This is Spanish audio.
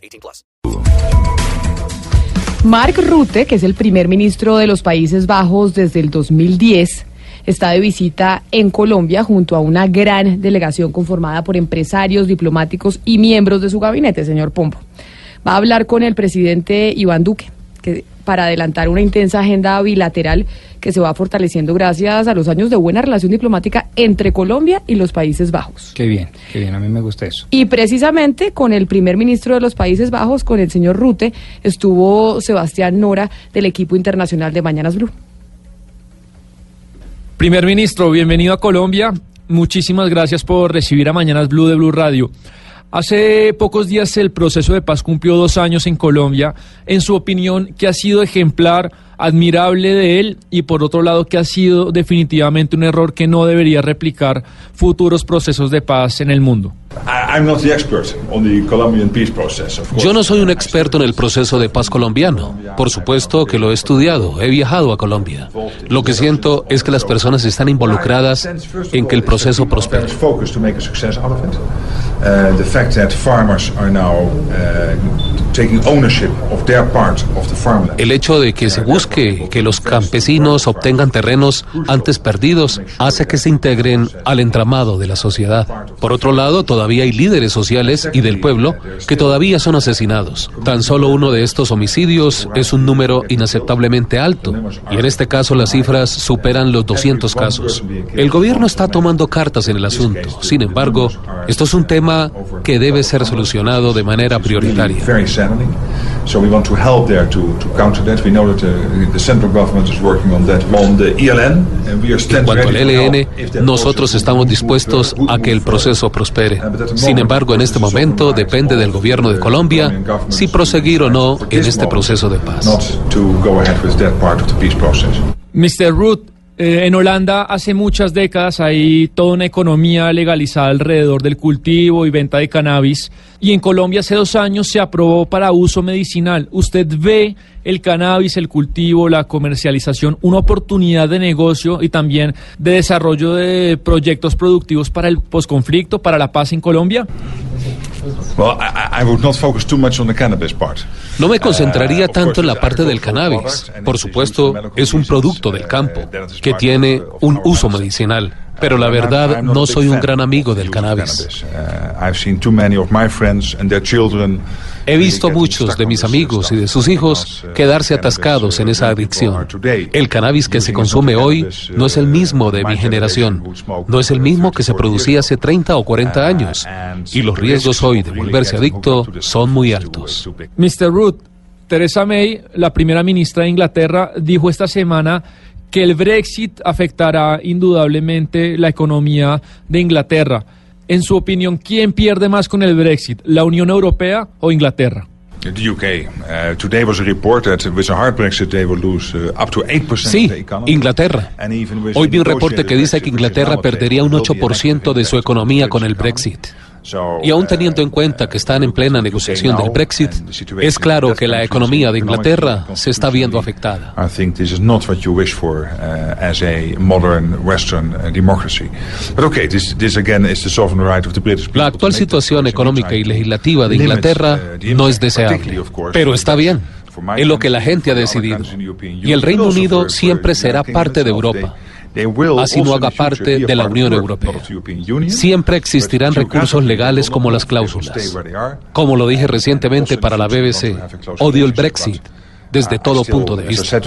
18 plus. Mark Rutte, que es el primer ministro de los Países Bajos desde el 2010, está de visita en Colombia junto a una gran delegación conformada por empresarios, diplomáticos y miembros de su gabinete, señor Pombo. Va a hablar con el presidente Iván Duque, que para adelantar una intensa agenda bilateral que se va fortaleciendo gracias a los años de buena relación diplomática entre Colombia y los Países Bajos. Qué bien, qué bien, a mí me gusta eso. Y precisamente con el primer ministro de los Países Bajos, con el señor Rute, estuvo Sebastián Nora del equipo internacional de Mañanas Blue. Primer ministro, bienvenido a Colombia. Muchísimas gracias por recibir a Mañanas Blue de Blue Radio. Hace pocos días el proceso de paz cumplió dos años en Colombia. En su opinión, ¿qué ha sido ejemplar, admirable de él? Y por otro lado, ¿qué ha sido definitivamente un error que no debería replicar futuros procesos de paz en el mundo? Yo no soy un experto en el proceso de paz colombiano. Por supuesto que lo he estudiado, he viajado a Colombia. Lo que siento es que las personas están involucradas en que el proceso prospere. El hecho de que se busque que los campesinos obtengan terrenos antes perdidos hace que se integren al entramado de la sociedad. Por otro lado, todavía hay líderes sociales y del pueblo que todavía son asesinados. Tan solo uno de estos homicidios es un número inaceptablemente alto y en este caso las cifras superan los 200 casos. El gobierno está tomando cartas en el asunto. Sin embargo, esto es un tema que debe ser solucionado de manera prioritaria. Uh, are En cuanto al ELN, nosotros estamos dispuestos a que el proceso prospere. Sin embargo, en este momento depende del gobierno de Colombia si proseguir o no en este proceso de paz. Mr. Root, eh, en Holanda hace muchas décadas hay toda una economía legalizada alrededor del cultivo y venta de cannabis y en Colombia hace dos años se aprobó para uso medicinal. ¿Usted ve el cannabis, el cultivo, la comercialización, una oportunidad de negocio y también de desarrollo de proyectos productivos para el posconflicto, para la paz en Colombia? Well, I, I would not focus too much on the cannabis part. No me concentraría tanto en la parte del cannabis. Por supuesto, es un producto del campo que tiene un uso medicinal. Pero la verdad, no soy un gran amigo del cannabis. He visto muchos de mis amigos y de sus hijos quedarse atascados en esa adicción. El cannabis que se consume hoy no es el mismo de mi generación, no es el mismo que se producía hace 30 o 40 años, y los riesgos hoy de volverse adicto son muy altos. Mr. Root, Theresa May, la primera ministra de Inglaterra, dijo esta semana que el Brexit afectará indudablemente la economía de Inglaterra. En su opinión, ¿quién pierde más con el Brexit, la Unión Europea o Inglaterra? Sí, Inglaterra. Hoy vi un reporte que dice que Inglaterra perdería un 8% de su economía con el Brexit. Y aún teniendo en cuenta que están en plena negociación del Brexit, es claro que la economía de Inglaterra se está viendo afectada. La actual situación económica y legislativa de Inglaterra no es deseable, pero está bien. Es lo que la gente ha decidido. Y el Reino Unido siempre será parte de Europa así no haga parte de la Unión Europea. Siempre existirán recursos legales como las cláusulas. Como lo dije recientemente para la BBC, odio el Brexit desde todo punto de vista.